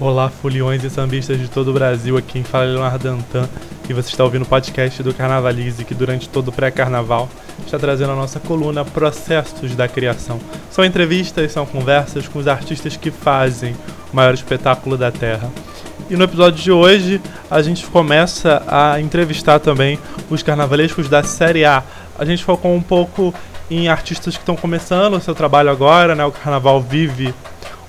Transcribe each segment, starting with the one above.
Olá, foliões e sambistas de todo o Brasil, aqui quem fala é Leonardo Dantan e você está ouvindo o podcast do Carnavalize, que durante todo o pré-carnaval está trazendo a nossa coluna Processos da Criação. São entrevistas, são conversas com os artistas que fazem o maior espetáculo da Terra. E no episódio de hoje a gente começa a entrevistar também os carnavalescos da Série A. A gente focou um pouco em artistas que estão começando o seu trabalho agora, né? O carnaval vive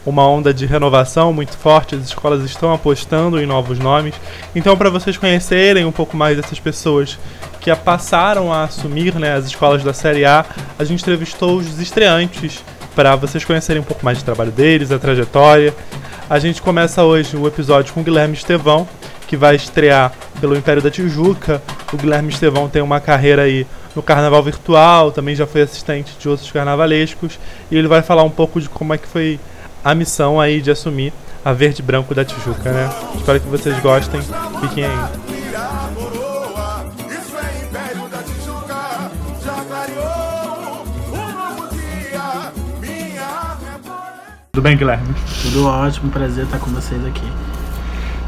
uma onda de renovação muito forte, as escolas estão apostando em novos nomes. Então, para vocês conhecerem um pouco mais dessas pessoas que passaram a assumir né, as escolas da Série A, a gente entrevistou os estreantes para vocês conhecerem um pouco mais do trabalho deles, a trajetória. A gente começa hoje o episódio com o Guilherme Estevão, que vai estrear pelo Império da Tijuca. O Guilherme Estevão tem uma carreira aí no carnaval virtual, também já foi assistente de outros carnavalescos, e ele vai falar um pouco de como é que foi a missão aí de assumir a verde branco da Tijuca, né? Espero que vocês gostem. Fiquem aí. Tudo bem, Guilherme? Tudo ótimo, prazer estar com vocês aqui.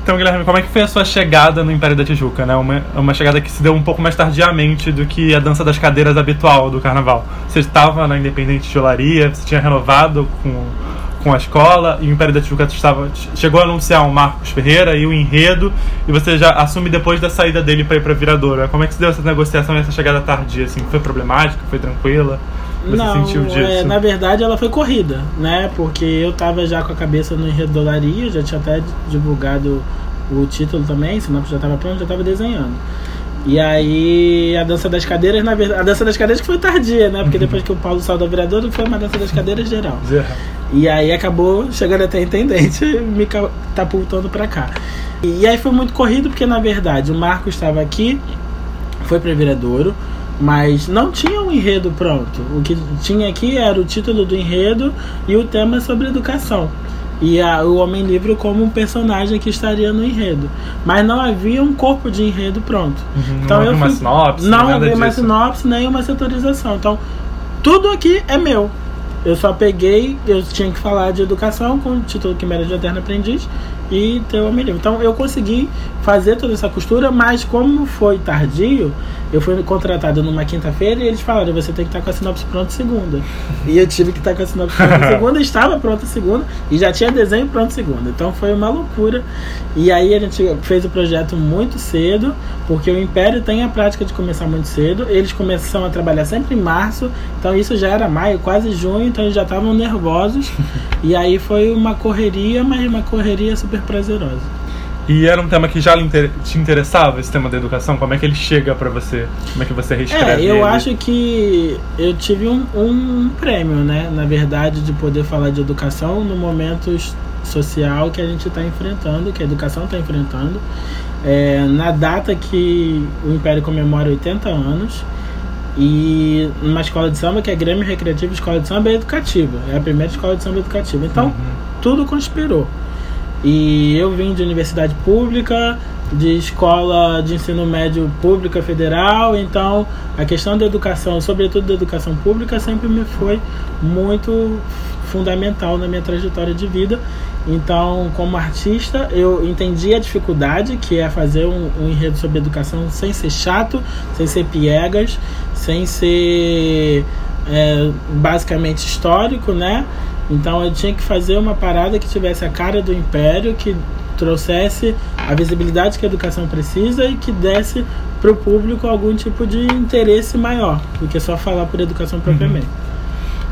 Então, Guilherme, como é que foi a sua chegada no Império da Tijuca, né? Uma, uma chegada que se deu um pouco mais tardiamente do que a dança das cadeiras habitual do carnaval. Você estava na Independente de Olaria, você tinha renovado com com a escola e o Império da Tijuca estava, chegou a anunciar o Marcos Ferreira e o enredo e você já assume depois da saída dele para ir para Viradora. Como é que se deu essa negociação e essa chegada tardia? Assim, foi problemática? Foi tranquila? Você Não, sentiu disso? É, na verdade ela foi corrida, né? Porque eu tava já com a cabeça no enredo Dolaria, já tinha até divulgado o título também, senão já estava pronto, já estava desenhando. E aí a dança das cadeiras, na verdade, a dança das cadeiras que foi tardia, né? Porque uhum. depois que o Paulo saiu da viradora foi uma dança das cadeiras geral. E aí acabou chegando até a intendente me catapultando para cá. E aí foi muito corrido porque na verdade o Marco estava aqui, foi para Viradouro, mas não tinha um enredo pronto. O que tinha aqui era o título do enredo e o tema sobre educação e a, o Homem Livre como um personagem que estaria no enredo. Mas não havia um corpo de enredo pronto. Uhum, então não havia uma sinopse, não havia uma sinopse nem uma setorização. Então tudo aqui é meu. Eu só peguei, eu tinha que falar de educação com o título que era de Eterno Aprendiz e ter o Homem Livre. Então eu consegui fazer toda essa costura, mas como foi tardio, eu fui contratado numa quinta-feira e eles falaram: você tem que estar com a sinopse pronta segunda. E eu tive que estar com a sinopse pronta segunda, estava pronta segunda e já tinha desenho pronto segunda. Então foi uma loucura. E aí a gente fez o projeto muito cedo, porque o Império tem a prática de começar muito cedo. Eles começam a trabalhar sempre em março, então isso já era maio, quase junho, então eles já estavam nervosos. e aí foi uma correria, mas uma correria super prazerosa. E era um tema que já te interessava, esse tema da educação? Como é que ele chega para você? Como é que você reescreve É, eu ele? acho que eu tive um, um, prêmio, né? Na verdade, de poder falar de educação no momento social que a gente está enfrentando, que a educação está enfrentando. É, na data que o Império comemora 80 anos, e numa escola de samba que é Grêmio Recreativo Escola de Samba Educativa. É a primeira escola de samba educativa. Então, uhum. tudo conspirou. E eu vim de universidade pública, de escola de ensino médio pública federal, então a questão da educação, sobretudo da educação pública, sempre me foi muito fundamental na minha trajetória de vida. Então, como artista, eu entendi a dificuldade que é fazer um, um enredo sobre educação sem ser chato, sem ser piegas, sem ser é, basicamente histórico, né? Então eu tinha que fazer uma parada que tivesse a cara do império, que trouxesse a visibilidade que a educação precisa e que desse para o público algum tipo de interesse maior do que só falar por educação uhum. propriamente. Uhum.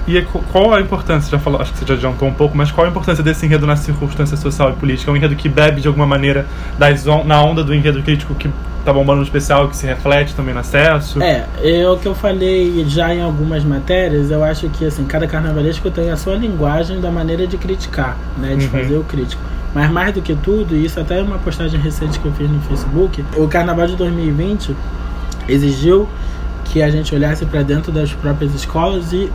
E qual a importância, já falou, acho que você já adiantou um pouco, mas qual a importância desse enredo na circunstância social e política? É um enredo que bebe de alguma maneira das on na onda do enredo crítico que tá bombando no especial, que se reflete também no acesso? É, é o que eu falei já em algumas matérias, eu acho que assim, cada carnavalesco tem a sua linguagem da maneira de criticar, né, de uhum. fazer o crítico. Mas mais do que tudo, e isso até é uma postagem recente que eu fiz no Facebook, o carnaval de 2020 exigiu que a gente olhasse para dentro das próprias escolas e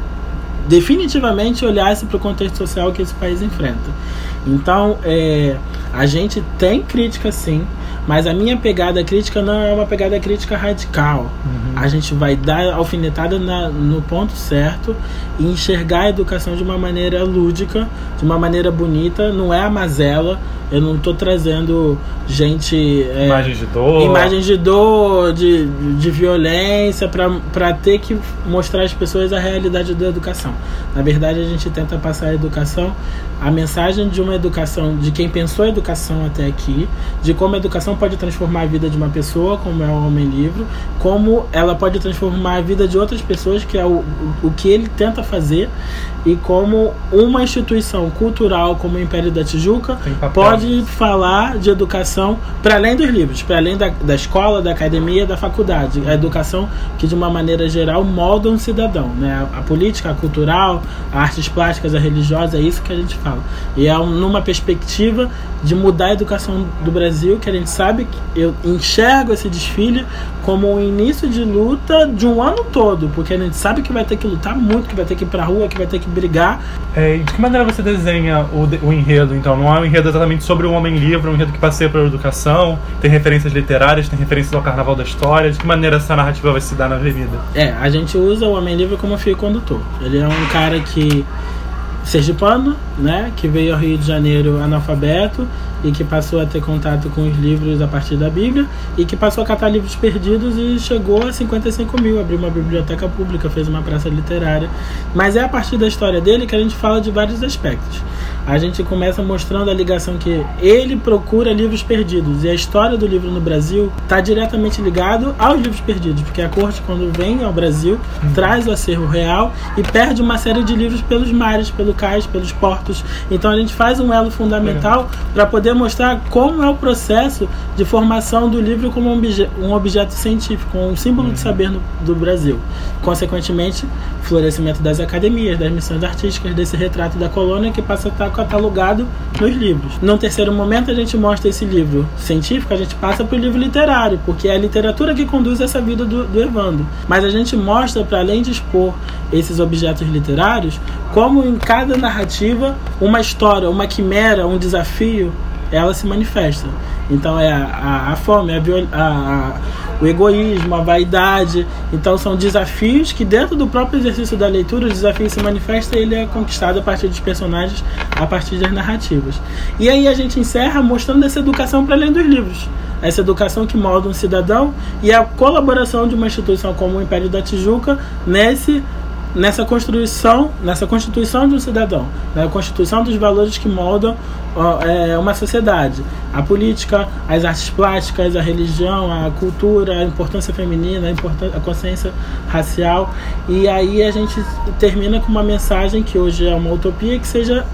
definitivamente olhasse para o contexto social que esse país enfrenta. Então, é, a gente tem crítica sim, mas a minha pegada crítica não é uma pegada crítica radical. Uhum. A gente vai dar alfinetada na, no ponto certo e enxergar a educação de uma maneira lúdica, de uma maneira bonita, não é a mazela. Eu não estou trazendo gente. É, imagens de dor. Imagens de dor, de, de violência, para ter que mostrar às pessoas a realidade da educação. Na verdade, a gente tenta passar a educação, a mensagem de uma educação, de quem pensou a educação até aqui, de como a educação pode transformar a vida de uma pessoa, como é o Homem Livro, como ela pode transformar a vida de outras pessoas, que é o, o que ele tenta fazer, e como uma instituição cultural como o Império da Tijuca pode falar de educação para além dos livros, para além da, da escola, da academia, da faculdade. A educação que, de uma maneira geral, molda um cidadão. Né? A, a política, a cultural, a artes plásticas, a religiosa, é isso que a gente fala. E é um, numa perspectiva de mudar a educação do Brasil, que a gente sabe que eu enxergo esse desfile como um início de luta de um ano todo, porque a gente sabe que vai ter que lutar muito, que vai ter que ir pra rua, que vai ter que brigar. É, de que maneira você desenha o, o enredo, então? Não é um enredo exatamente sobre o homem livre, é um enredo que passeia pela educação, tem referências literárias, tem referências ao carnaval da história. De que maneira essa narrativa vai se dar na avenida? É, a gente usa o homem livre como fio condutor. Ele é um cara que sergipano, né, que veio ao Rio de Janeiro analfabeto e que passou a ter contato com os livros a partir da Bíblia e que passou a catar livros perdidos e chegou a 55 mil, abriu uma biblioteca pública, fez uma praça literária. Mas é a partir da história dele que a gente fala de vários aspectos. A gente começa mostrando a ligação que ele procura livros perdidos e a história do livro no Brasil está diretamente ligado aos livros perdidos, porque a corte quando vem ao Brasil traz o acervo real e perde uma série de livros pelos mares, pelo cais, pelos portos. Então a gente faz um elo fundamental para poder mostrar como é o processo de formação do livro como um, obje um objeto científico, um símbolo de saber no, do Brasil. Consequentemente, florescimento das academias, das missões artísticas, desse retrato da colônia que passa a estar catalogado nos livros. No terceiro momento, a gente mostra esse livro científico, a gente passa para o livro literário, porque é a literatura que conduz essa vida do, do Evandro. Mas a gente mostra, para além de expor esses objetos literários, como em cada narrativa, uma história, uma quimera, um desafio, ela se manifesta. Então é a, a, a fome, a, o egoísmo, a vaidade. Então são desafios que dentro do próprio exercício da leitura, o desafio se manifesta e ele é conquistado a partir dos personagens, a partir das narrativas. E aí a gente encerra mostrando essa educação para além dos livros. Essa educação que molda um cidadão e a colaboração de uma instituição como o Império da Tijuca nesse nessa construção, nessa constituição de um cidadão, na constituição dos valores que moldam é, uma sociedade. A política, as artes plásticas, a religião, a cultura, a importância feminina, a, importância, a consciência racial. E aí a gente termina com uma mensagem que hoje é uma utopia que seja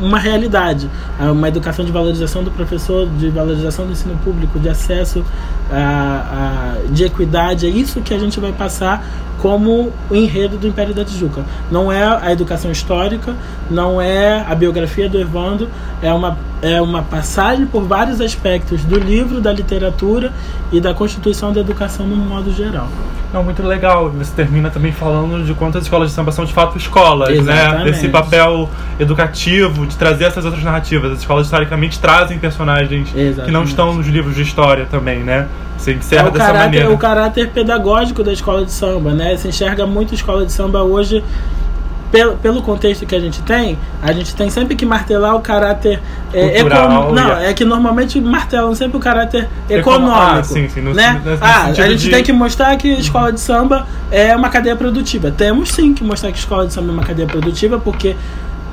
uma realidade, uma educação de valorização do professor, de valorização do ensino público, de acesso, a, a, de equidade. É isso que a gente vai passar como o enredo do Império da Tijuca. Não é a educação histórica, não é a biografia do Evandro, é uma, é uma passagem por vários aspectos do livro, da literatura e da constituição da educação no modo geral. Não, muito legal. Você termina também falando de quantas escolas de samba são de fato escolas, né? Exatamente. né? Desse papel educativo, de trazer essas outras narrativas. As escolas historicamente trazem personagens Exatamente. que não estão nos livros de história também, né? Você encerra é o dessa caráter, maneira. O caráter pedagógico da escola de samba, né? Se enxerga muito escola de samba hoje pelo, pelo contexto que a gente tem, a gente tem sempre que martelar o caráter é, econômico. Não, é que normalmente martelam sempre o caráter econômico. Ah, sim, sim. No, né? ah, a gente de... tem que mostrar que a escola de samba é uma cadeia produtiva. Temos sim que mostrar que a escola de samba é uma cadeia produtiva, porque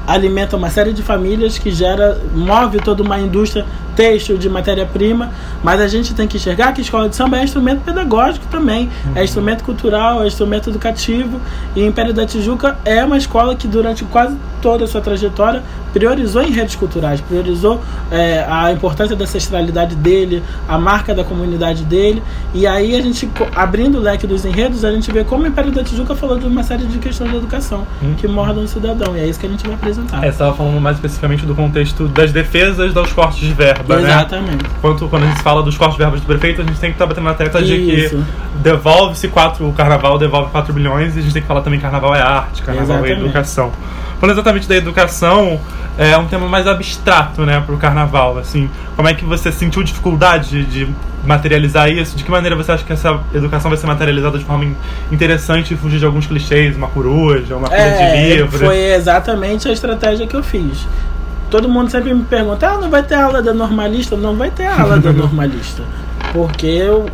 alimenta uma série de famílias que gera, move toda uma indústria têxtil de matéria-prima, mas a gente tem que enxergar que escola de samba é instrumento pedagógico também, é instrumento cultural, é instrumento educativo, e Império da Tijuca é uma escola que durante quase toda a sua trajetória priorizou em redes culturais, priorizou é, a importância da ancestralidade dele, a marca da comunidade dele, e aí a gente, abrindo o leque dos enredos, a gente vê como o Império da Tijuca falou de uma série de questões de educação uhum. que mordam o cidadão, e é isso que a gente vai apresentar. É, estava falando mais especificamente do contexto das defesas dos cortes de verba né? Exatamente. Quando, quando a gente fala dos cortes de verbas do prefeito, a gente tem que estar tá batendo na tecla de que devolve-se 4, o carnaval devolve 4 bilhões e a gente tem que falar também que carnaval é arte, carnaval é exatamente. é educação. Falando exatamente da educação, é um tema mais abstrato, né, pro carnaval, assim. Como é que você sentiu dificuldade de materializar isso? De que maneira você acha que essa educação vai ser materializada de forma interessante e fugir de alguns clichês, uma coruja, uma coisa é, de livro? Foi exatamente a estratégia que eu fiz. Todo mundo sempre me pergunta: ah, não vai ter aula da normalista? Não vai ter aula da normalista. Porque eu,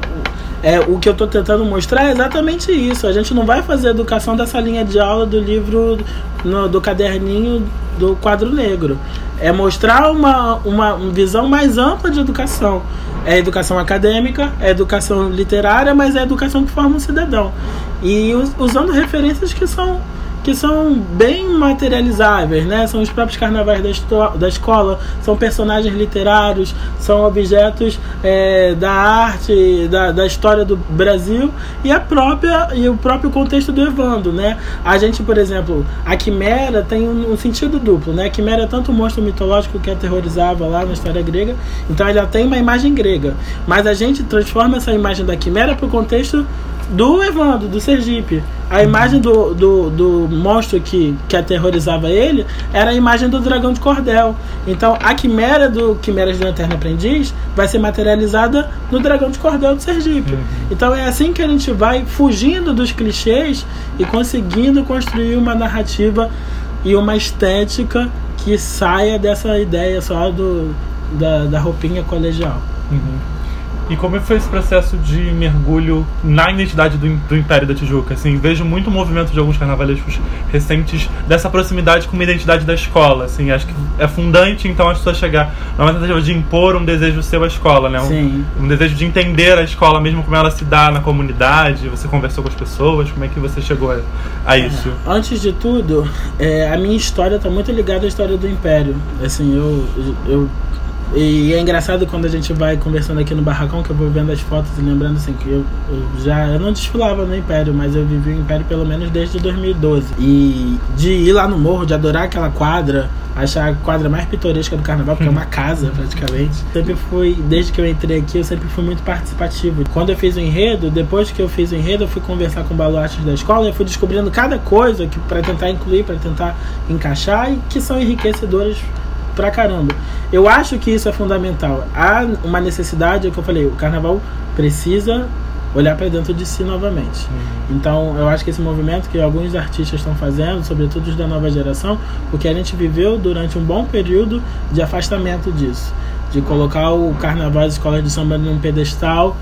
é, o que eu estou tentando mostrar é exatamente isso. A gente não vai fazer educação dessa linha de aula do livro, no, do caderninho do quadro negro. É mostrar uma, uma, visão mais ampla de educação. É educação acadêmica, é educação literária, mas é educação que forma um cidadão. E usando referências que são que são bem materializáveis, né? São os próprios carnavais da, da escola, são personagens literários, são objetos é, da arte, da, da história do Brasil e a própria e o próprio contexto do Evando, né? A gente, por exemplo, a quimera tem um, um sentido duplo, né? A quimera é tanto um monstro mitológico que aterrorizava lá na história grega, então ela tem uma imagem grega, mas a gente transforma essa imagem da quimera para o contexto do Evandro, do Sergipe. A imagem do, do, do monstro que, que aterrorizava ele era a imagem do dragão de cordel. Então a quimera do Quimeras do Eterno Aprendiz vai ser materializada no dragão de cordel do Sergipe. Uhum. Então é assim que a gente vai fugindo dos clichês e conseguindo construir uma narrativa e uma estética que saia dessa ideia só do, da, da roupinha colegial. Uhum. E como foi esse processo de mergulho na identidade do, do Império da Tijuca? Assim, vejo muito movimento de alguns carnavalescos recentes dessa proximidade com uma identidade da escola. Assim, acho que é fundante, então, as pessoas chegar numa tentativa de impor um desejo seu à escola, né? Um, um, desejo de entender a escola, mesmo como ela se dá na comunidade. Você conversou com as pessoas, como é que você chegou a, a isso? É, antes de tudo, é, a minha história está muito ligada à história do Império. Assim, eu, eu e é engraçado quando a gente vai conversando aqui no barracão, que eu vou vendo as fotos e lembrando assim que eu, eu, já eu não desfilava no Império, mas eu vivi o Império pelo menos desde 2012. E de ir lá no morro, de adorar aquela quadra, achar a quadra mais pitoresca do carnaval, porque é uma casa praticamente. Sempre fui, desde que eu entrei aqui, eu sempre fui muito participativo. Quando eu fiz o enredo, depois que eu fiz o enredo, eu fui conversar com baluartes da escola e fui descobrindo cada coisa que para tentar incluir, para tentar encaixar e que são enriquecedoras pra caramba. Eu acho que isso é fundamental. Há uma necessidade, é o que eu falei, o carnaval precisa olhar para dentro de si novamente. Uhum. Então, eu acho que esse movimento que alguns artistas estão fazendo, sobretudo os da nova geração, porque a gente viveu durante um bom período de afastamento disso, de colocar o carnaval das escolas de samba num pedestal,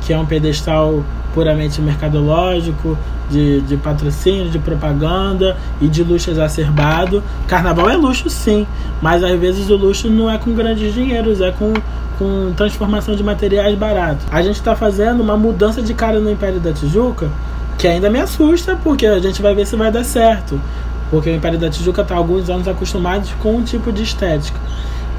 que é um pedestal puramente mercadológico, de, de patrocínio, de propaganda e de luxo exacerbado. Carnaval é luxo sim, mas às vezes o luxo não é com grandes dinheiros, é com, com transformação de materiais baratos. A gente está fazendo uma mudança de cara no Império da Tijuca que ainda me assusta, porque a gente vai ver se vai dar certo. Porque o Império da Tijuca está alguns anos acostumado com um tipo de estética.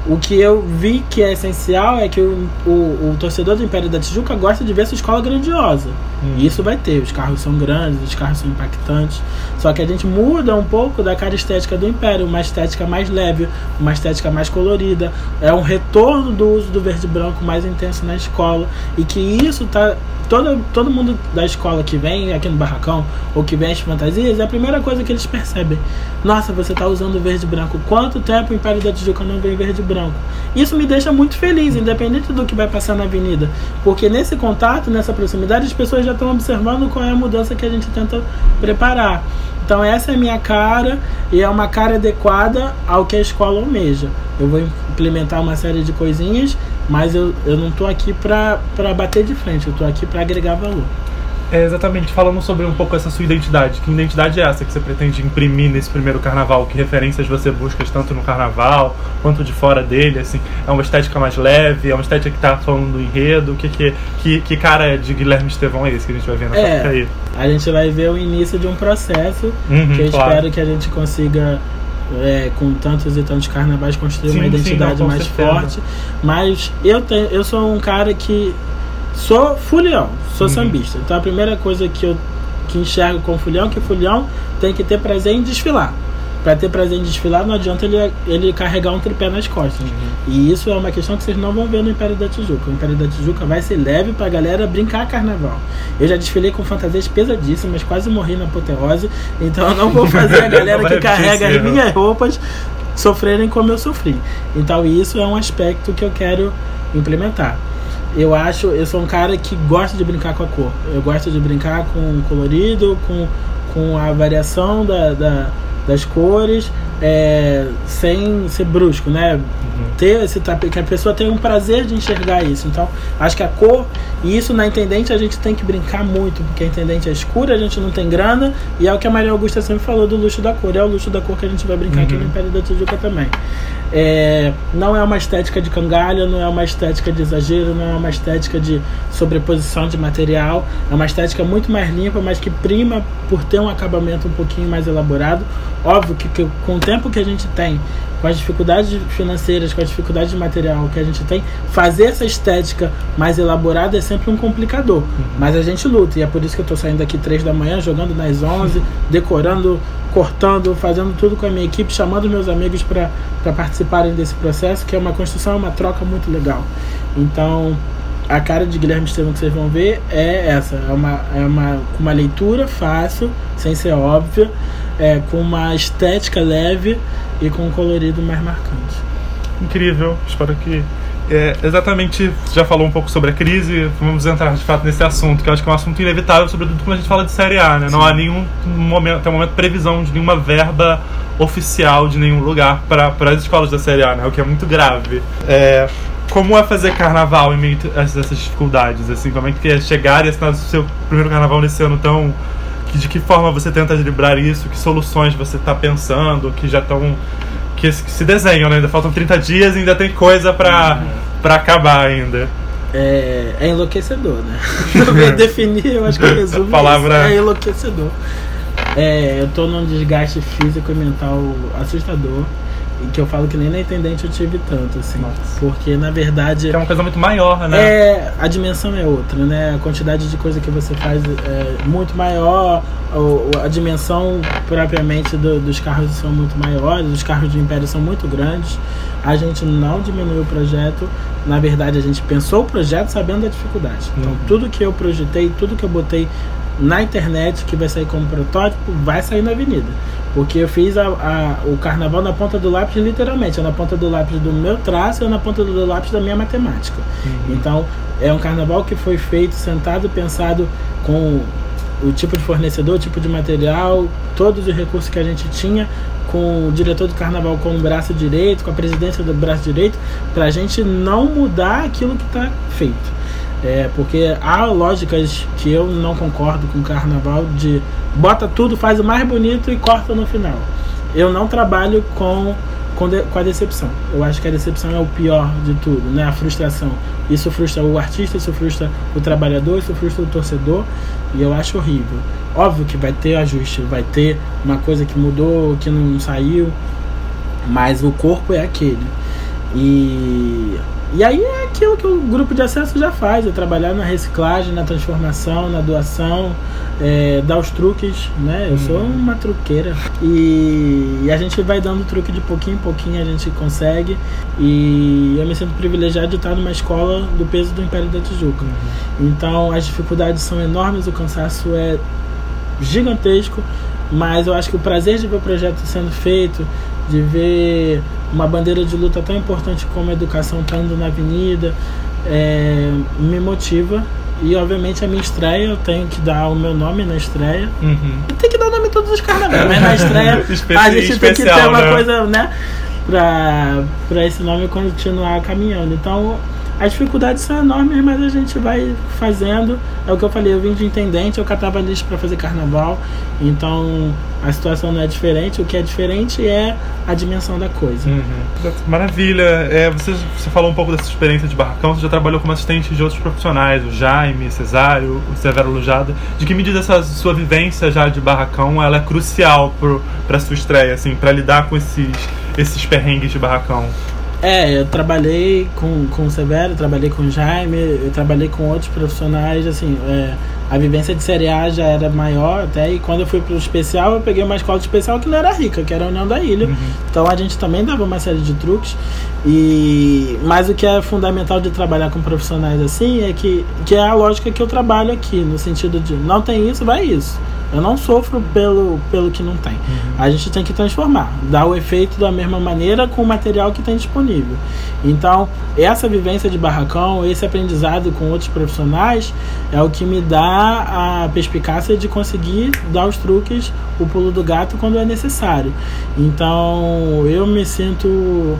O que eu vi que é essencial é que o, o, o, torcedor do Império da Tijuca gosta de ver sua escola grandiosa. Hum. Isso vai ter. Os carros são grandes, os carros são impactantes. Só que a gente muda um pouco da cara estética do Império, uma estética mais leve, uma estética mais colorida. É um retorno do uso do verde e branco mais intenso na escola. E que isso tá todo, todo mundo da escola que vem aqui no barracão ou que as fantasias, é a primeira coisa que eles percebem. Nossa, você está usando verde e branco. Quanto tempo o Império da Tijuca não vem verde e branco? Isso me deixa muito feliz, independente do que vai passar na avenida. Porque nesse contato, nessa proximidade, as pessoas já estão observando qual é a mudança que a gente tenta preparar. Então essa é a minha cara e é uma cara adequada ao que a escola almeja. Eu vou implementar uma série de coisinhas mas eu, eu não tô aqui para bater de frente, eu tô aqui para agregar valor. É, exatamente, falando sobre um pouco essa sua identidade. Que identidade é essa que você pretende imprimir nesse primeiro carnaval? Que referências você busca tanto no carnaval quanto de fora dele? Assim, é uma estética mais leve? É uma estética que tá falando do enredo? Que, que, que, que cara de Guilherme Estevão é esse que a gente vai ver na é, aí? A gente vai ver o início de um processo uhum, que eu claro. espero que a gente consiga é, com tantos e tantos carnavais construir sim, uma identidade sim, não, mais certeza. forte. Mas eu tenho, eu sou um cara que sou fulião, sou uhum. sambista. Então a primeira coisa que eu que enxergo com fulião é que fulião tem que ter prazer em desfilar. para ter prazer em desfilar, não adianta ele, ele carregar um tripé nas costas. Uhum. E isso é uma questão que vocês não vão ver no Império da Tijuca. O Império da Tijuca vai ser leve pra galera brincar carnaval. Eu já desfilei com fantasias pesadíssimas, quase morri na apoteose. Então eu não vou fazer a galera que carrega as minhas roupas sofrerem como eu sofri. Então isso é um aspecto que eu quero implementar. Eu acho, eu sou um cara que gosta de brincar com a cor. Eu gosto de brincar com colorido, com, com a variação da, da das cores, é, sem ser brusco, né? Uhum. Ter esse que a pessoa tenha um prazer de enxergar isso. Então, acho que a cor, e isso na intendente a gente tem que brincar muito, porque a intendente é escura, a gente não tem grana, e é o que a Maria Augusta sempre falou do luxo da cor. É o luxo da cor que a gente vai brincar uhum. aqui no Império da Tijuca também. É, não é uma estética de cangalha, não é uma estética de exagero, não é uma estética de sobreposição de material. É uma estética muito mais limpa, mas que prima por ter um acabamento um pouquinho mais elaborado. Óbvio que, que com o tempo que a gente tem, com as dificuldades financeiras, com as dificuldades de material que a gente tem, fazer essa estética mais elaborada é sempre um complicador. Uhum. Mas a gente luta, e é por isso que eu estou saindo aqui três da manhã, jogando nas 11, decorando cortando, fazendo tudo com a minha equipe, chamando meus amigos para participarem desse processo, que é uma construção, uma troca muito legal. Então, a cara de Guilherme Estevam que vocês vão ver é essa, é uma, é uma, uma leitura fácil, sem ser óbvia, é, com uma estética leve e com um colorido mais marcante. Incrível, espero que é, exatamente, você já falou um pouco sobre a crise, vamos entrar de fato nesse assunto, que eu acho que é um assunto inevitável, sobretudo quando a gente fala de Série A, né? Não há nenhum momento, até o momento, previsão de nenhuma verba oficial de nenhum lugar para as escolas da Série A, né? O que é muito grave. É, como é fazer carnaval em meio a essas dificuldades? Assim, como é que é chegar e assinar o seu primeiro carnaval nesse ano tão... De que forma você tenta equilibrar isso? Que soluções você está pensando? Que já estão que se desenham, né? Ainda faltam 30 dias e ainda tem coisa pra, uhum. Pra acabar ainda. É, é enlouquecedor, né? definir, eu acho que resume palavra... é enlouquecedor. É, eu tô num desgaste físico e mental assustador que eu falo que nem na intendente eu tive tanto, assim. Nossa. Porque na verdade. é uma coisa muito maior, né? É, a dimensão é outra, né? A quantidade de coisa que você faz é muito maior, a dimensão propriamente do, dos carros são muito maiores, os carros de Império são muito grandes. A gente não diminuiu o projeto, na verdade a gente pensou o projeto sabendo da dificuldade. Então uhum. tudo que eu projetei, tudo que eu botei na internet que vai sair como protótipo, vai sair na avenida. Porque eu fiz a, a, o carnaval na ponta do lápis, literalmente. É na ponta do lápis do meu traço e na ponta do lápis da minha matemática. Uhum. Então, é um carnaval que foi feito, sentado, pensado com o tipo de fornecedor, o tipo de material, todos os recursos que a gente tinha, com o diretor do carnaval com o braço direito, com a presidência do braço direito, para a gente não mudar aquilo que está feito. É, porque há lógicas que eu não concordo com o carnaval de bota tudo, faz o mais bonito e corta no final. Eu não trabalho com, com, de, com a decepção. Eu acho que a decepção é o pior de tudo, né? A frustração. Isso frustra o artista, isso frustra o trabalhador, isso frustra o torcedor e eu acho horrível. Óbvio que vai ter ajuste, vai ter uma coisa que mudou, que não saiu, mas o corpo é aquele. E e aí é aquilo que o grupo de acesso já faz, é trabalhar na reciclagem, na transformação, na doação, é, dar os truques, né? Eu sou uhum. uma truqueira. E, e, a gente vai dando truque de pouquinho em pouquinho, a gente consegue. E eu me sinto privilegiado de estar numa escola do peso do Império da Tijuca. Uhum. Então as dificuldades são enormes, o cansaço é gigantesco, mas eu acho que o prazer de ver o projeto sendo feito, de ver uma bandeira de luta tão importante como a educação estando na avenida, é, me motiva. E obviamente a minha estreia, eu tenho que dar o meu nome na estreia. Uhum. E tem que dar o nome em todos os carnavais, mas na estreia a gente tem que ter uma né? coisa, né? Pra, pra esse nome continuar caminhando. Então as dificuldades são enormes, mas a gente vai fazendo. É o que eu falei, eu vim de intendente, eu catava lixo para fazer carnaval. Então a situação não é diferente. O que é diferente é a dimensão da coisa. Uhum. Maravilha. É, você, você falou um pouco dessa experiência de barracão. Você já trabalhou como assistente de outros profissionais, o Jaime, Cesário, o Severo Lujada. De que medida essa sua vivência já de barracão ela é crucial para sua estreia, assim, para lidar com esses, esses perrengues de barracão? É, eu trabalhei com, com o Severo, trabalhei com o Jaime, eu trabalhei com outros profissionais, assim, é, a vivência de Série A já era maior até, e quando eu fui pro especial, eu peguei uma escola de especial que não era rica, que era a União da Ilha. Uhum. Então a gente também dava uma série de truques. E mas o que é fundamental de trabalhar com profissionais assim é que, que é a lógica que eu trabalho aqui, no sentido de não tem isso, vai isso. Eu não sofro pelo, pelo que não tem. Uhum. A gente tem que transformar, dar o efeito da mesma maneira com o material que tem disponível. Então, essa vivência de barracão, esse aprendizado com outros profissionais, é o que me dá a perspicácia de conseguir dar os truques, o pulo do gato quando é necessário. Então, eu me sinto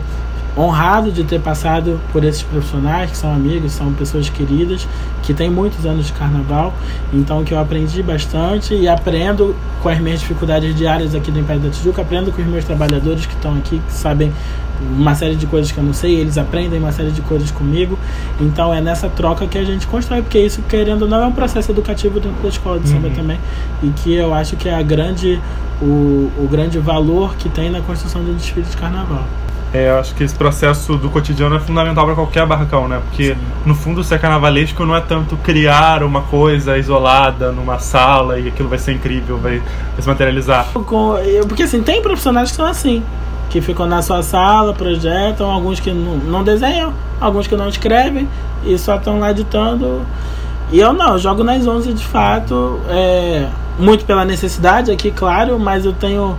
honrado de ter passado por esses profissionais que são amigos, são pessoas queridas, que têm muitos anos de carnaval, então que eu aprendi bastante e aprendo com as minhas dificuldades diárias aqui do Império da Tijuca, aprendo com os meus trabalhadores que estão aqui, que sabem uma série de coisas que eu não sei, eles aprendem uma série de coisas comigo. Então é nessa troca que a gente constrói, porque isso, querendo ou não, é um processo educativo dentro da escola de samba uhum. também. E que eu acho que é a grande, o, o grande valor que tem na construção do desfile de carnaval. É, eu acho que esse processo do cotidiano é fundamental para qualquer barracão, né? Porque, Sim. no fundo, ser carnavalesco não é tanto criar uma coisa isolada numa sala e aquilo vai ser incrível, vai, vai se materializar. Porque, assim, tem profissionais que são assim, que ficam na sua sala, projetam, alguns que não, não desenham, alguns que não escrevem e só estão lá ditando. E eu não, eu jogo nas 11 de fato, é, muito pela necessidade aqui, claro, mas eu tenho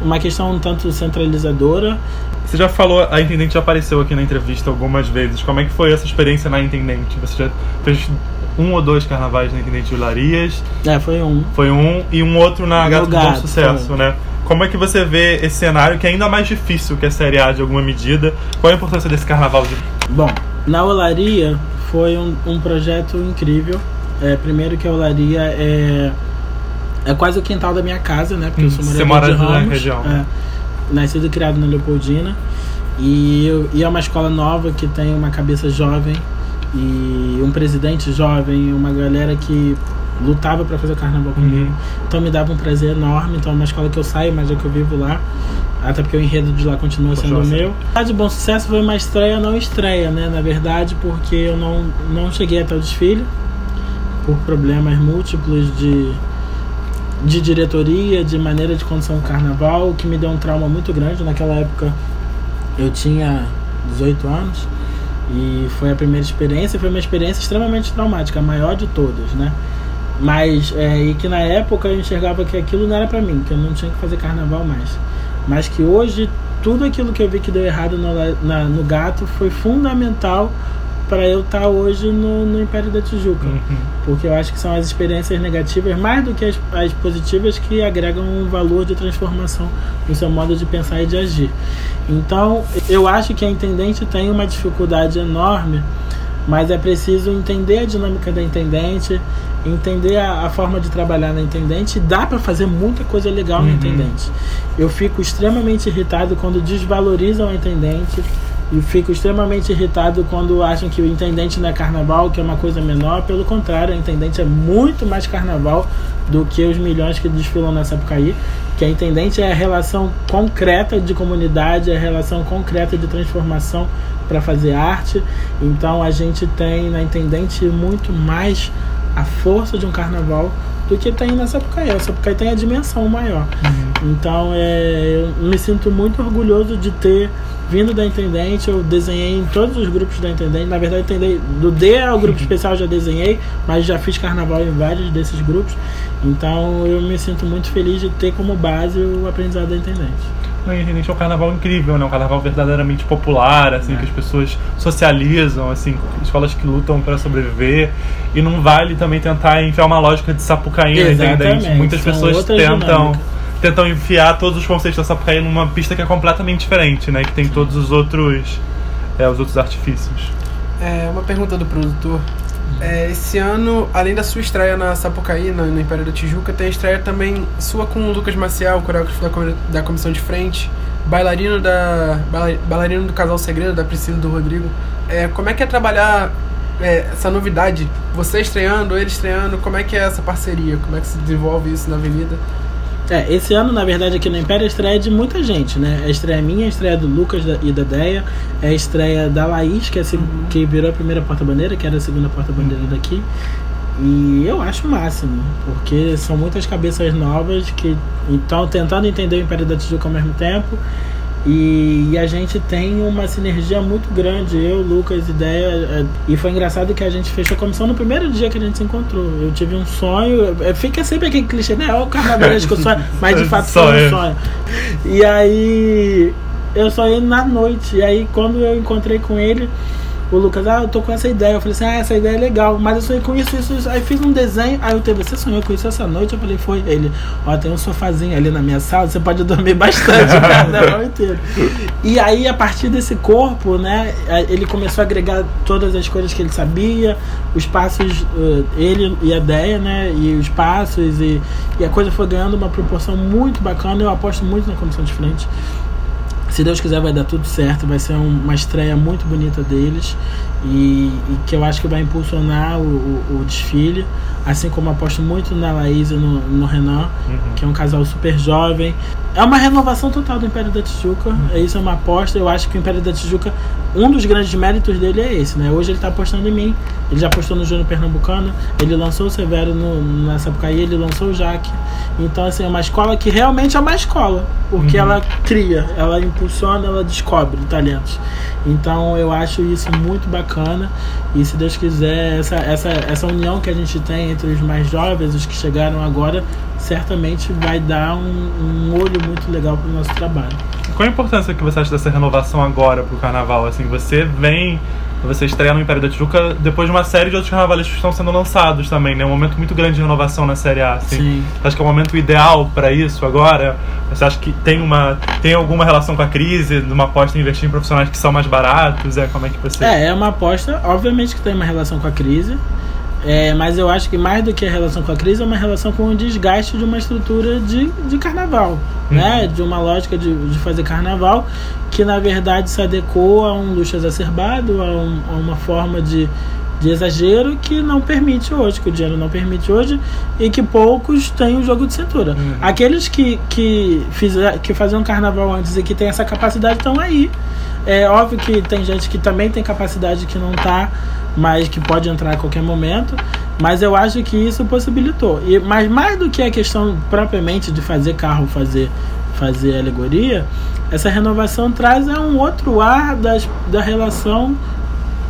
uma questão um tanto centralizadora você já falou, a Intendente já apareceu aqui na entrevista algumas vezes. Como é que foi essa experiência na Intendente? Você já fez um ou dois carnavais na Intendente Vilarias? É, foi um. Foi um e um outro na Gato do Bom Sucesso, foi. né? Como é que você vê esse cenário que é ainda mais difícil que a Série A de alguma medida? Qual a importância desse carnaval? De... Bom, na Olaria foi um, um projeto incrível. É, primeiro que a Olaria é, é quase o quintal da minha casa, né? Porque eu sou morador Você mora de Ramos, na região. É nascido e criado na Leopoldina. E, e é uma escola nova que tem uma cabeça jovem e um presidente jovem, uma galera que lutava para fazer o carnaval comigo. Uhum. Então me dava um prazer enorme. Então é uma escola que eu saio, mas é que eu vivo lá. Até porque o enredo de lá continua Poxa, sendo o meu. A de Bom Sucesso foi uma estreia, não estreia, né? Na verdade, porque eu não, não cheguei até o desfile por problemas múltiplos de de diretoria, de maneira de condução do carnaval, que me deu um trauma muito grande. Naquela época eu tinha 18 anos e foi a primeira experiência, foi uma experiência extremamente traumática, a maior de todas, né? Mas, é, e que na época eu enxergava que aquilo não era para mim, que eu não tinha que fazer carnaval mais. Mas que hoje, tudo aquilo que eu vi que deu errado no, na, no gato foi fundamental para eu estar tá hoje no, no Império da Tijuca. Uhum. Porque eu acho que são as experiências negativas, mais do que as, as positivas, que agregam um valor de transformação no seu modo de pensar e de agir. Então, eu acho que a intendente tem uma dificuldade enorme, mas é preciso entender a dinâmica da intendente, entender a, a forma de trabalhar na intendente. Dá para fazer muita coisa legal uhum. na intendente. Eu fico extremamente irritado quando desvalorizam a intendente e fico extremamente irritado quando acham que o intendente não é carnaval, que é uma coisa menor. Pelo contrário, o intendente é muito mais carnaval do que os milhões que desfilam na Sapucaí. Que a intendente é a relação concreta de comunidade, é a relação concreta de transformação para fazer arte. Então a gente tem na intendente muito mais a força de um carnaval do que tem na Sapucaí. A Sapucaí tem a dimensão maior. Uhum. Então é, eu me sinto muito orgulhoso de ter vindo da Intendente, eu desenhei em todos os grupos da Intendente. Na verdade, entendei, do D ao grupo especial eu já desenhei, mas já fiz carnaval em vários desses grupos. Então eu me sinto muito feliz de ter como base o aprendizado da Intendente. A Intendente é um carnaval incrível, né? Um carnaval verdadeiramente popular, assim, é. que as pessoas socializam, assim, escolas que lutam para sobreviver. E não vale também tentar enfiar uma lógica de sapucaí na Intendente. Muitas São pessoas tentam. Dinâmica tentam enfiar todos os conceitos da Sapucaí numa pista que é completamente diferente, né? Que tem todos os outros, é, os outros artifícios. É, uma pergunta do produtor. É, esse ano, além da sua estreia na Sapucaí, no, no Império da Tijuca, tem a estreia também sua com o Lucas Maciel, coreógrafo da, da comissão de frente, bailarino, da, bailarino do Casal Segredo, da Priscila e do Rodrigo. É, como é que é trabalhar é, essa novidade? Você estreando, ele estreando, como é que é essa parceria? Como é que se desenvolve isso na Avenida? É, esse ano, na verdade, aqui no Império é estreia de muita gente, né? É a estreia minha, a estreia do Lucas e da Deia, é a estreia da Laís, que, é a, uhum. que virou a primeira porta-bandeira, que era a segunda porta-bandeira daqui. E eu acho o máximo, porque são muitas cabeças novas que estão tentando entender o Império da Tijuca ao mesmo tempo e, e, a gente tem uma sinergia muito grande, eu, Lucas, ideia. É, e foi engraçado que a gente fechou a comissão no primeiro dia que a gente se encontrou. Eu tive um sonho, fica sempre aquele clichê, né? É o carnavalesco sonho, mas de fato foi um sonho. E aí eu sonhei na noite. E aí quando eu encontrei com ele o Lucas, ah, eu tô com essa ideia. Eu falei assim, ah, essa ideia é legal, mas eu sonhei com isso, isso, isso. Aí fiz um desenho, aí eu teve, você sonhou com isso essa noite? Eu falei, foi. Ele, ó, tem um sofazinho ali na minha sala, você pode dormir bastante o inteiro. E aí, a partir desse corpo, né, ele começou a agregar todas as coisas que ele sabia, os passos, uh, ele e a ideia, né, e os passos, e, e a coisa foi ganhando uma proporção muito bacana. Eu aposto muito na comissão de frente. Se Deus quiser, vai dar tudo certo. Vai ser um, uma estreia muito bonita deles e, e, que eu acho que vai impulsionar o, o, o, desfile. Assim como aposto muito na Laís e no, no Renan, uhum. que é um casal super jovem. É uma renovação total do Império da Tijuca. Uhum. Isso é uma aposta. Eu acho que o Império da Tijuca, um dos grandes méritos dele é esse, né? Hoje ele está apostando em mim. Ele já apostou no Júnior Pernambucano. Ele lançou o Severo no, na Sapucaí. Ele lançou o Jaque. Então, assim, é uma escola que realmente é uma escola. Porque uhum. ela cria, ela impulsiona, ela descobre talentos. Então, eu acho isso muito bacana. E se Deus quiser, essa, essa, essa união que a gente tem entre os mais jovens, os que chegaram agora, certamente vai dar um, um olho muito legal para o nosso trabalho. Qual a importância que você acha dessa renovação agora para o carnaval? Assim, você vem, você estreia no Império da Tijuca depois de uma série de outros carnavalistas que estão sendo lançados também, né? Um momento muito grande de renovação na Série A. Assim. Sim. Você acha que é o momento ideal para isso agora? Você acha que tem uma tem alguma relação com a crise, de uma aposta em investir em profissionais que são mais baratos? É como é que você? É, é uma aposta, obviamente que tem uma relação com a crise. É, mas eu acho que mais do que a relação com a crise é uma relação com o desgaste de uma estrutura de, de carnaval, uhum. né? De uma lógica de, de fazer carnaval que na verdade se adequou a um luxo exacerbado, a, um, a uma forma de, de exagero que não permite hoje, que o dinheiro não permite hoje e que poucos têm o jogo de cintura. Uhum. Aqueles que, que, fizer, que faziam carnaval antes e que têm essa capacidade estão aí. É óbvio que tem gente que também tem capacidade que não está mas que pode entrar a qualquer momento. Mas eu acho que isso possibilitou. E, mas mais do que a questão propriamente de fazer carro, fazer, fazer alegoria, essa renovação traz um outro ar das, da relação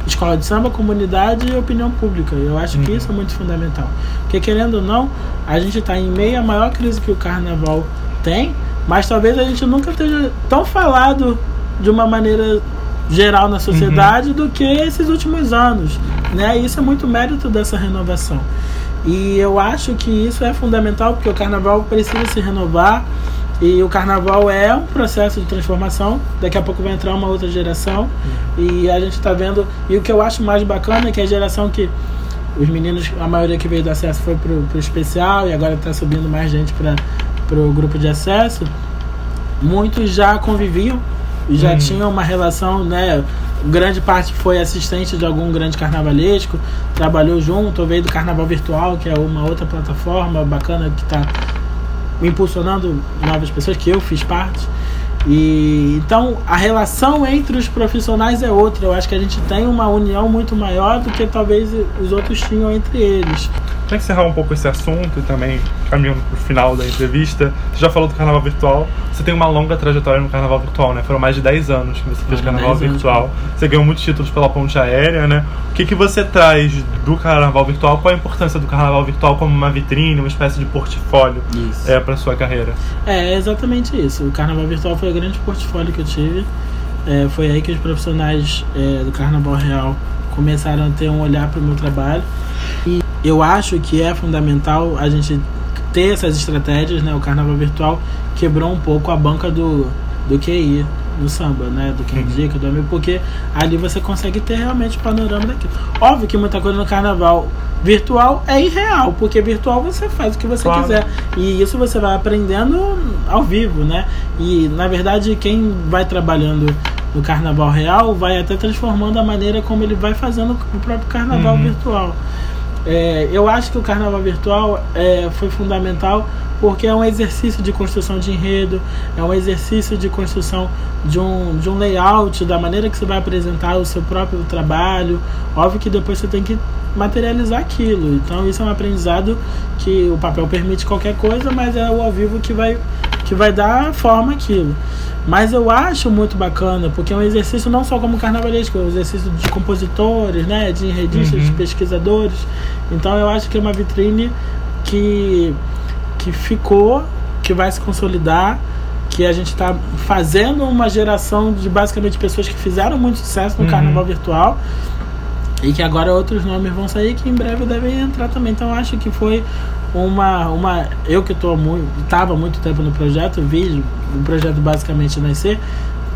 escola de samba, comunidade e opinião pública. Eu acho que uhum. isso é muito fundamental. Porque, querendo ou não, a gente está em meio à maior crise que o carnaval tem, mas talvez a gente nunca esteja tão falado de uma maneira geral na sociedade uhum. do que esses últimos anos, né? Isso é muito mérito dessa renovação. E eu acho que isso é fundamental porque o carnaval precisa se renovar e o carnaval é um processo de transformação. Daqui a pouco vai entrar uma outra geração e a gente está vendo. E o que eu acho mais bacana é que a geração que os meninos, a maioria que veio do acesso foi pro, pro especial e agora está subindo mais gente para pro grupo de acesso. Muitos já conviviam e já hum. tinha uma relação, né? Grande parte foi assistente de algum grande carnavalesco, trabalhou junto, veio do Carnaval Virtual, que é uma outra plataforma bacana que está impulsionando novas pessoas, que eu fiz parte. E então a relação entre os profissionais é outra. Eu acho que a gente tem uma união muito maior do que talvez os outros tinham entre eles. Para encerrar um pouco esse assunto e também caminhando para o final da entrevista, você já falou do carnaval virtual. Você tem uma longa trajetória no carnaval virtual, né? Foram mais de 10 anos que você fez carnaval virtual. Você ganhou muitos títulos pela ponte aérea, né? O que, que você traz do carnaval virtual? Qual a importância do carnaval virtual como uma vitrine, uma espécie de portfólio é, para sua carreira? É, exatamente isso. O carnaval virtual foi o grande portfólio que eu tive. É, foi aí que os profissionais é, do carnaval real começaram a ter um olhar para o meu trabalho. E eu acho que é fundamental a gente ter essas estratégias, né? O carnaval virtual quebrou um pouco a banca do, do QI do samba, né? Do quem indica, uhum. do amigo, porque ali você consegue ter realmente o panorama daquilo. Óbvio que muita coisa no carnaval virtual é irreal, porque virtual você faz o que você claro. quiser. E isso você vai aprendendo ao vivo, né? E na verdade quem vai trabalhando no carnaval real vai até transformando a maneira como ele vai fazendo o próprio carnaval uhum. virtual. É, eu acho que o carnaval virtual é, foi fundamental porque é um exercício de construção de enredo, é um exercício de construção de um, de um layout, da maneira que você vai apresentar o seu próprio trabalho. Óbvio que depois você tem que materializar aquilo. Então isso é um aprendizado que o papel permite qualquer coisa, mas é o ao vivo que vai, que vai dar forma aquilo. Mas eu acho muito bacana, porque é um exercício não só como carnavalesco, é um exercício de compositores, né, de enredistas, uhum. de pesquisadores. Então eu acho que é uma vitrine que que ficou, que vai se consolidar, que a gente está fazendo uma geração de basicamente pessoas que fizeram muito sucesso no uhum. carnaval virtual e que agora outros nomes vão sair que em breve devem entrar também. Então acho que foi uma uma eu que tô muito estava muito tempo no projeto, vi o projeto basicamente nascer,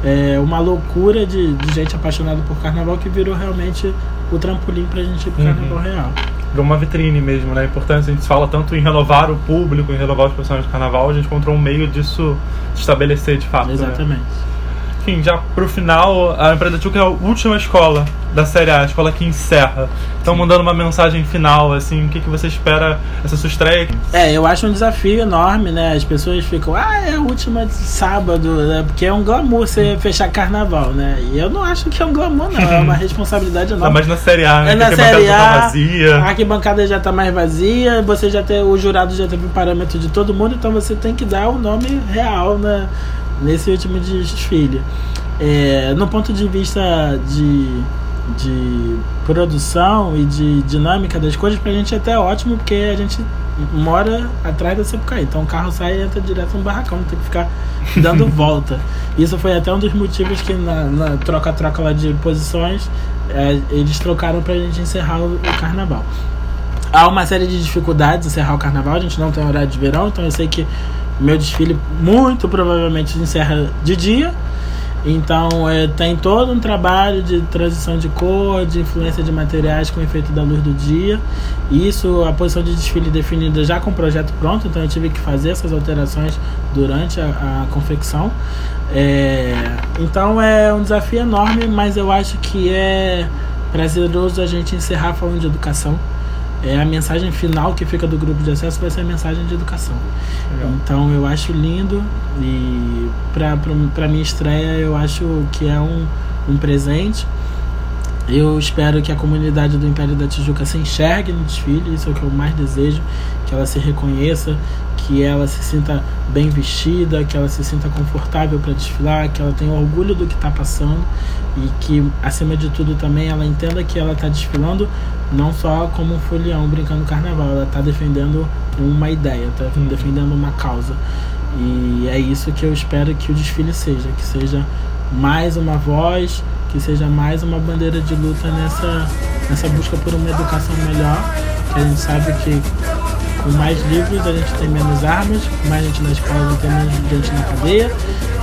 é uma loucura de, de gente apaixonada por carnaval que virou realmente o trampolim para a gente ir pro uhum. carnaval real para uma vitrine mesmo, né? Importante, a gente fala tanto em renovar o público, em renovar os personagens do carnaval, a gente encontrou um meio disso se estabelecer de fato. Né? Exatamente. Né? Enfim, já pro final, a Empresa Tchuca é a última escola da Série A, a escola que encerra. Então, mandando uma mensagem final, assim, o que, que você espera essa sua estreia? É, eu acho um desafio enorme, né? As pessoas ficam, ah, é a última de sábado, né? Porque é um glamour você fechar carnaval, né? E eu não acho que é um glamour, não. É uma responsabilidade enorme. Tá mais na Série A, né? É na Série A, tá vazia. a arquibancada já tá mais vazia, você já tem, o jurado já teve o parâmetro de todo mundo, então você tem que dar o nome real, né? Nesse último desfile. É, no ponto de vista de, de produção e de dinâmica das coisas, pra gente é até ótimo, porque a gente mora atrás da Sapucaí. Então o carro sai e entra direto no barracão, não tem que ficar dando volta. Isso foi até um dos motivos que na troca-troca lá de posições é, eles trocaram pra gente encerrar o, o carnaval. Há uma série de dificuldades encerrar o carnaval, a gente não tem horário de verão, então eu sei que meu desfile muito provavelmente encerra de dia. Então é, tem todo um trabalho de transição de cor, de influência de materiais com efeito da luz do dia. Isso, a posição de desfile definida já com o projeto pronto, então eu tive que fazer essas alterações durante a, a confecção. É, então é um desafio enorme, mas eu acho que é prazeroso a gente encerrar falando de educação é a mensagem final que fica do grupo de acesso vai ser a mensagem de educação. Legal. Então eu acho lindo e para minha estreia eu acho que é um, um presente. Eu espero que a comunidade do Império da Tijuca se enxergue no desfile, isso é o que eu mais desejo, que ela se reconheça, que ela se sinta bem vestida, que ela se sinta confortável para desfilar, que ela tenha orgulho do que está passando e que, acima de tudo, também ela entenda que ela está desfilando não só como um folião brincando carnaval, ela está defendendo uma ideia, está uhum. defendendo uma causa. E é isso que eu espero que o desfile seja, que seja mais uma voz, que seja mais uma bandeira de luta nessa, nessa busca por uma educação melhor, que a gente sabe que com mais livros a gente tem menos armas, com mais gente na escola a gente tem menos gente na cadeia,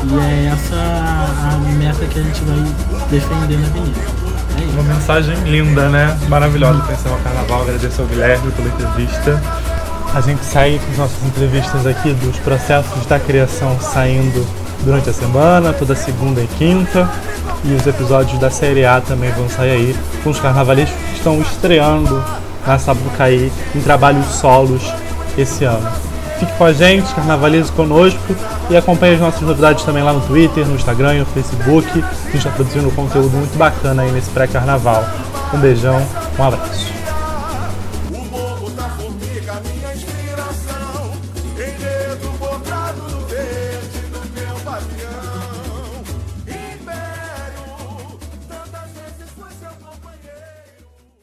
e é essa a meta que a gente vai defender na avenida. Uma mensagem linda, né? Maravilhosa pensar no carnaval. Agradecer ao Guilherme pela entrevista. A gente segue com as nossas entrevistas aqui dos processos da criação saindo durante a semana, toda segunda e quinta. E os episódios da série A também vão sair aí com os carnavalescos que estão estreando na Sapucaí em trabalhos solos esse ano. Fique com a gente, carnavalize conosco e acompanhe as nossas novidades também lá no Twitter, no Instagram e no Facebook. A gente está produzindo um conteúdo muito bacana aí nesse pré-carnaval. Um beijão, um abraço.